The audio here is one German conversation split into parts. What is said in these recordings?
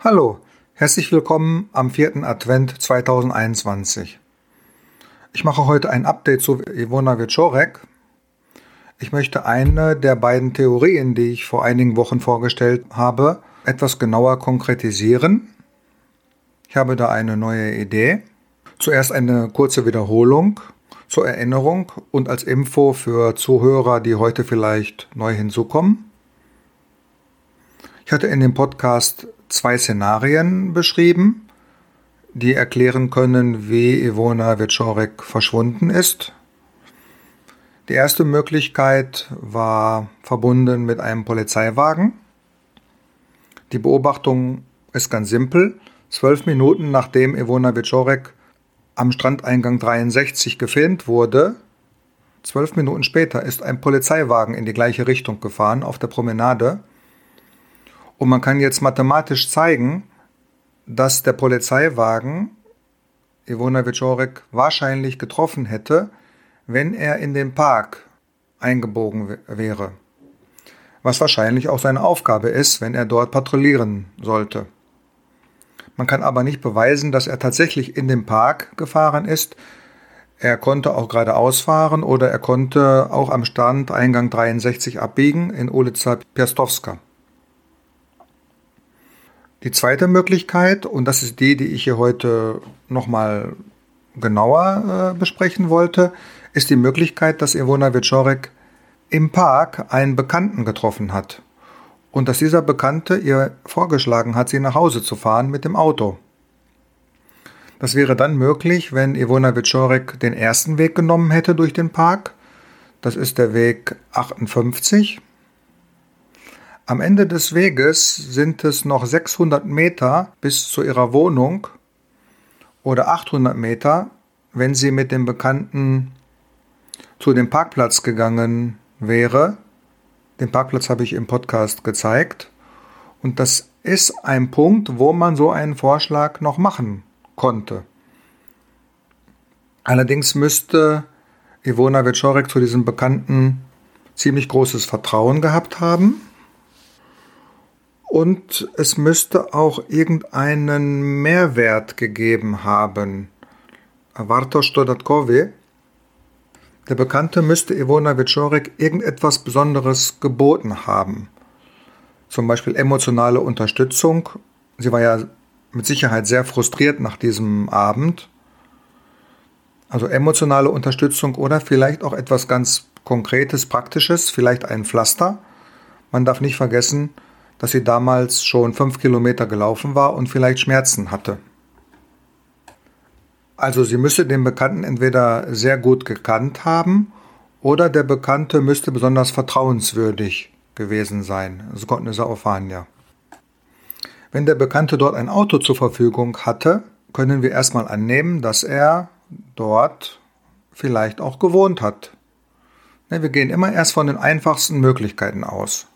Hallo, herzlich willkommen am vierten Advent 2021. Ich mache heute ein Update zu Ivona Wieczorek. Ich möchte eine der beiden Theorien, die ich vor einigen Wochen vorgestellt habe, etwas genauer konkretisieren. Ich habe da eine neue Idee. Zuerst eine kurze Wiederholung zur Erinnerung und als Info für Zuhörer, die heute vielleicht neu hinzukommen. Ich hatte in dem Podcast zwei Szenarien beschrieben, die erklären können, wie Ivona Wieczorek verschwunden ist. Die erste Möglichkeit war verbunden mit einem Polizeiwagen. Die Beobachtung ist ganz simpel. Zwölf Minuten nachdem Ivona Wieczorek am Strandeingang 63 gefilmt wurde, zwölf Minuten später ist ein Polizeiwagen in die gleiche Richtung gefahren auf der Promenade und man kann jetzt mathematisch zeigen, dass der Polizeiwagen Ivona Wieczorek wahrscheinlich getroffen hätte, wenn er in den Park eingebogen wäre. Was wahrscheinlich auch seine Aufgabe ist, wenn er dort patrouillieren sollte. Man kann aber nicht beweisen, dass er tatsächlich in den Park gefahren ist. Er konnte auch geradeaus fahren oder er konnte auch am Stand Eingang 63 abbiegen in Ulica Piastowska. Die zweite Möglichkeit, und das ist die, die ich hier heute nochmal genauer äh, besprechen wollte, ist die Möglichkeit, dass Ivona Wieczorek im Park einen Bekannten getroffen hat und dass dieser Bekannte ihr vorgeschlagen hat, sie nach Hause zu fahren mit dem Auto. Das wäre dann möglich, wenn Ivona Wieczorek den ersten Weg genommen hätte durch den Park. Das ist der Weg 58 am Ende des Weges sind es noch 600 Meter bis zu ihrer Wohnung oder 800 Meter, wenn sie mit dem Bekannten zu dem Parkplatz gegangen wäre. Den Parkplatz habe ich im Podcast gezeigt. Und das ist ein Punkt, wo man so einen Vorschlag noch machen konnte. Allerdings müsste Ivona Wieczorek zu diesem Bekannten ziemlich großes Vertrauen gehabt haben und es müsste auch irgendeinen Mehrwert gegeben haben. Wartosz dodatkowy. Der Bekannte müsste Ivona Wieczorek irgendetwas Besonderes geboten haben. Zum Beispiel emotionale Unterstützung. Sie war ja mit Sicherheit sehr frustriert nach diesem Abend. Also emotionale Unterstützung oder vielleicht auch etwas ganz Konkretes, Praktisches, vielleicht ein Pflaster. Man darf nicht vergessen, dass sie damals schon fünf Kilometer gelaufen war und vielleicht Schmerzen hatte. Also sie müsste den Bekannten entweder sehr gut gekannt haben oder der Bekannte müsste besonders vertrauenswürdig gewesen sein. Zgodny Zaufania. Wenn der Bekannte dort ein Auto zur Verfügung hatte, können wir erstmal annehmen, dass er dort vielleicht auch gewohnt hat. Ne, wir gehen immer erst von den einfachsten Möglichkeiten aus.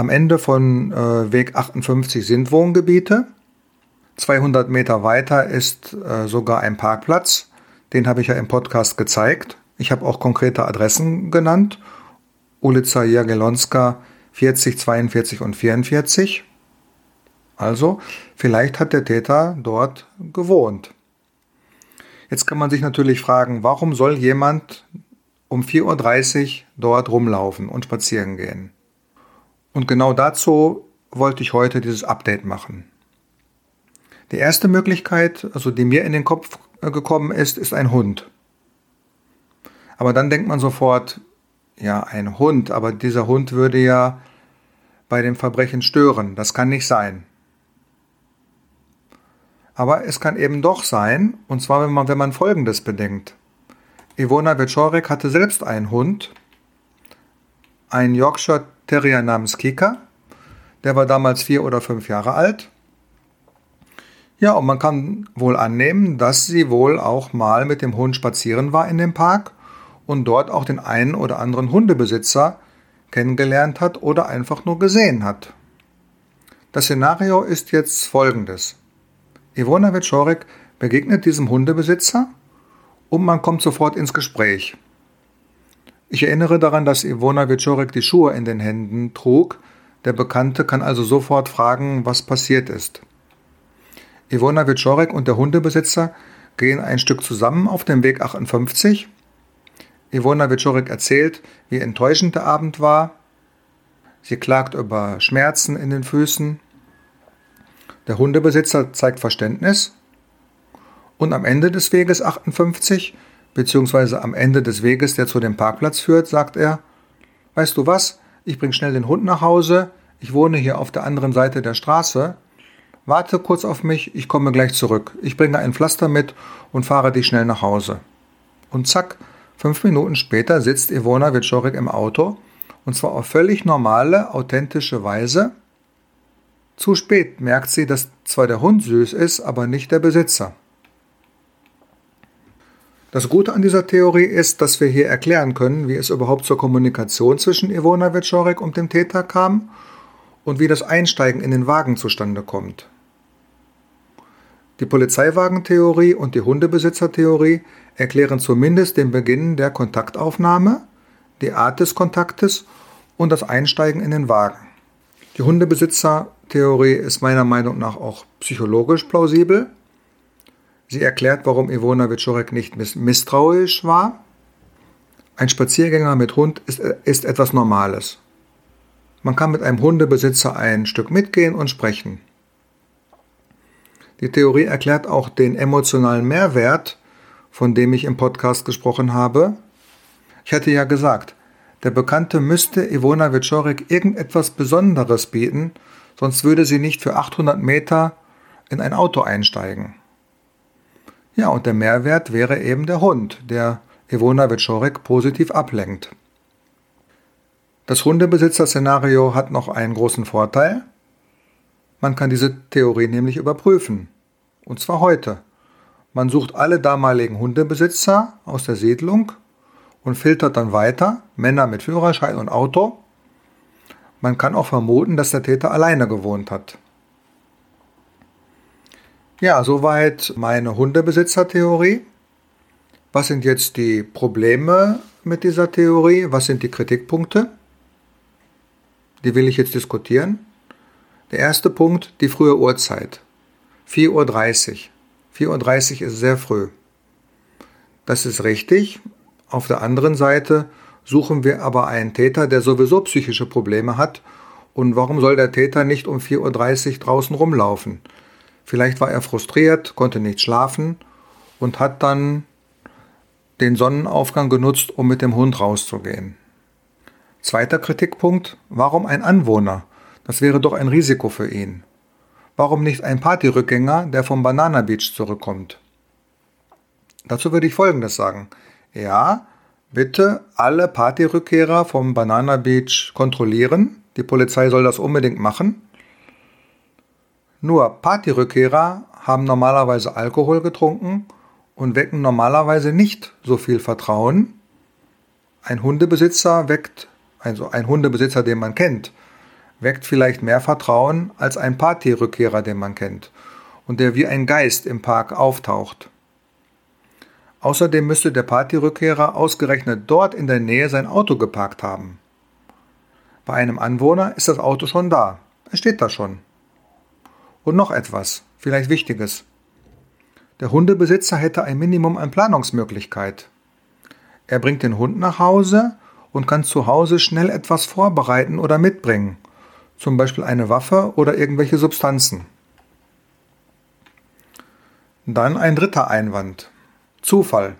Am Ende von äh, Weg 58 sind Wohngebiete. 200 Meter weiter ist äh, sogar ein Parkplatz. Den habe ich ja im Podcast gezeigt. Ich habe auch konkrete Adressen genannt. Ulica Jagiellonska 40, 42 und 44. Also, vielleicht hat der Täter dort gewohnt. Jetzt kann man sich natürlich fragen, warum soll jemand um 4.30 Uhr dort rumlaufen und spazieren gehen? Und genau dazu wollte ich heute dieses Update machen. Die erste Möglichkeit, also die mir in den Kopf äh, gekommen ist, ist ein Hund. Aber dann denkt man sofort, ja, ein Hund, aber dieser Hund würde ja bei dem Verbrechen stören. Das kann nicht sein. Aber es kann eben doch sein, und zwar wenn man, wenn man Folgendes bedenkt. Ivona Wieczorek hatte selbst einen Hund, einen Yorkshire Terrier namens Kika. Der war damals vier oder fünf Jahre alt. Ja, und man kann wohl annehmen, dass sie wohl auch mal mit dem Hund spazieren war in dem Park und dort auch den einen oder anderen Hundebesitzer kennengelernt hat oder einfach nur gesehen hat. Das Szenario ist jetzt folgendes. Ivona Wieczorek begegnet diesem Hundebesitzer und man kommt sofort ins Gespräch. Ich erinnere daran, dass Ivona Wieczorek die Schuhe in den Händen trug, Der Bekannte kann also sofort fragen, was passiert ist. Ivona Wiczorek und der Hundebesitzer gehen ein Stück zusammen auf dem Weg 58. Ivona Wiczorek erzählt, wie enttäuschend der Abend war. Sie klagt über Schmerzen in den Füßen. Der Hundebesitzer zeigt Verständnis. Und am Ende des Weges 58, beziehungsweise am Ende des Weges, der zu dem Parkplatz führt, sagt er, weißt du was, ich bring schnell den Hund nach Hause, ich wohne hier auf der anderen Seite der Straße, warte kurz auf mich, ich komme gleich zurück, ich bringe ein Pflaster mit und fahre dich schnell nach Hause. Und zack, fünf Minuten später sitzt Ivona Wiczorek im Auto, und zwar auf völlig normale, authentische Weise. Zu spät merkt sie, dass zwar der Hund süß ist, aber nicht der Besitzer. Das Gute an dieser Theorie ist, dass wir hier erklären können, wie es überhaupt zur Kommunikation zwischen Ivona Wieczorek und dem Täter kam und wie das Einsteigen in den Wagen zustande kommt. Die Polizeiwagentheorie und die Hundebesitzertheorie erklären zumindest den Beginn der Kontaktaufnahme, die Art des Kontaktes und das Einsteigen in den Wagen. Die Hundebesitzertheorie ist meiner Meinung nach auch psychologisch plausibel Sie erklärt, warum Ivona Wiczorek nicht misstrauisch war. Ein Spaziergänger mit Hund ist, ist etwas Normales. Man kann mit einem Hundebesitzer ein Stück mitgehen und sprechen. Die Theorie erklärt auch den emotionalen Mehrwert, von dem ich im Podcast gesprochen habe. Ich hatte ja gesagt, der Bekannte müsste Ivona Wiczorek irgendetwas Besonderes bieten, sonst würde sie nicht für 800 Meter in ein Auto einsteigen. Ja, und der Mehrwert wäre eben der Hund, der Ivona Wiczorek positiv ablenkt. Das Hundebesitzer-Szenario hat noch einen großen Vorteil. Man kann diese Theorie nämlich überprüfen. Und zwar heute. Man sucht alle damaligen Hundebesitzer aus der Siedlung und filtert dann weiter, Männer mit Führerschein und Auto. Man kann auch vermuten, dass der Täter alleine gewohnt hat. Ja, soweit meine Hundebesitzer-Theorie. Was sind jetzt die Probleme mit dieser Theorie? Was sind die Kritikpunkte? Die will ich jetzt diskutieren. Der erste Punkt, die frühe Uhrzeit. 4.30 Uhr. 4.30 Uhr ist sehr früh. Das ist richtig. Auf der anderen Seite suchen wir aber einen Täter, der sowieso psychische Probleme hat. Und warum soll der Täter nicht um 4.30 Uhr draußen rumlaufen? Vielleicht war er frustriert, konnte nicht schlafen und hat dann den Sonnenaufgang genutzt, um mit dem Hund rauszugehen. Zweiter Kritikpunkt, warum ein Anwohner? Das wäre doch ein Risiko für ihn. Warum nicht ein Partyrückgänger, der vom Banana Beach zurückkommt? Dazu würde ich Folgendes sagen. Ja, bitte alle Partyrückkehrer vom Banana Beach kontrollieren. Die Polizei soll das unbedingt machen. Nur Partyrückkehrer haben normalerweise Alkohol getrunken und wecken normalerweise nicht so viel Vertrauen. Ein Hundebesitzer weckt, also ein Hundebesitzer, den man kennt, weckt vielleicht mehr Vertrauen als ein Partyrückkehrer, den man kennt und der wie ein Geist im Park auftaucht. Außerdem müsste der Partyrückkehrer ausgerechnet dort in der Nähe sein Auto geparkt haben. Bei einem Anwohner ist das Auto schon da. Es steht da schon. Und noch etwas, vielleicht Wichtiges. Der Hundebesitzer hätte ein Minimum an Planungsmöglichkeit. Er bringt den Hund nach Hause und kann zu Hause schnell etwas vorbereiten oder mitbringen, zum Beispiel eine Waffe oder irgendwelche Substanzen. Dann ein dritter Einwand. Zufall.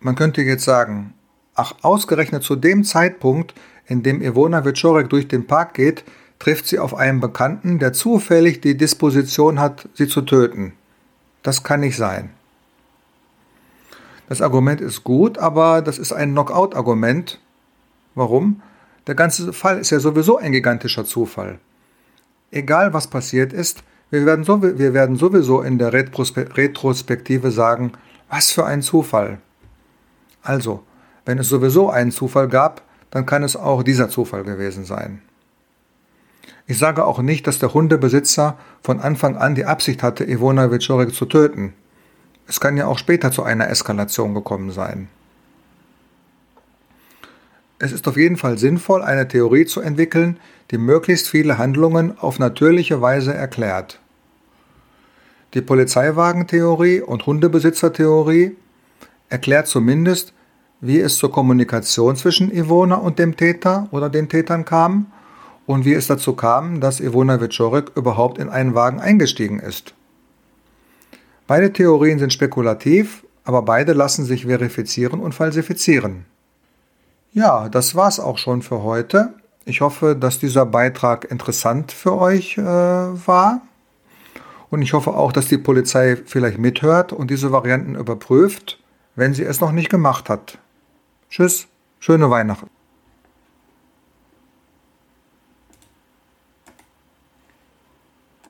Man könnte jetzt sagen, ach, ausgerechnet zu dem Zeitpunkt, in dem Ivona Wiczorek durch den Park geht, trifft sie auf einen Bekannten, der zufällig die Disposition hat, sie zu töten. Das kann nicht sein. Das Argument ist gut, aber das ist ein Knockout-Argument. Warum? Der ganze Fall ist ja sowieso ein gigantischer Zufall. Egal was passiert ist, wir werden, so, wir werden sowieso in der Retrospektive sagen, was für ein Zufall. Also, wenn es sowieso einen Zufall gab, dann kann es auch dieser Zufall gewesen sein. Ich sage auch nicht, dass der Hundebesitzer von Anfang an die Absicht hatte, Ivona Wiczorek zu töten. Es kann ja auch später zu einer Eskalation gekommen sein. es ist auf jeden Fall sinnvoll, eine Theorie zu entwickeln, die möglichst viele Handlungen auf natürliche Weise erklärt. Die Polizeiwagentheorie und Hundebesitzertheorie erklärt zumindest, wie es zur Kommunikation zwischen Ivona und dem Täter oder den Tätern kam und wie es dazu kam, dass Ivona Wiczorek überhaupt in einen Wagen eingestiegen ist. Beide Theorien sind spekulativ, aber beide lassen sich verifizieren und falsifizieren. Ja, das war's auch schon für heute. Ich hoffe, dass dieser Beitrag interessant für euch äh, war. Und ich hoffe auch, dass die Polizei vielleicht mithört und diese Varianten überprüft, wenn sie es noch nicht gemacht hat. Tschüss, schöne Weihnachten.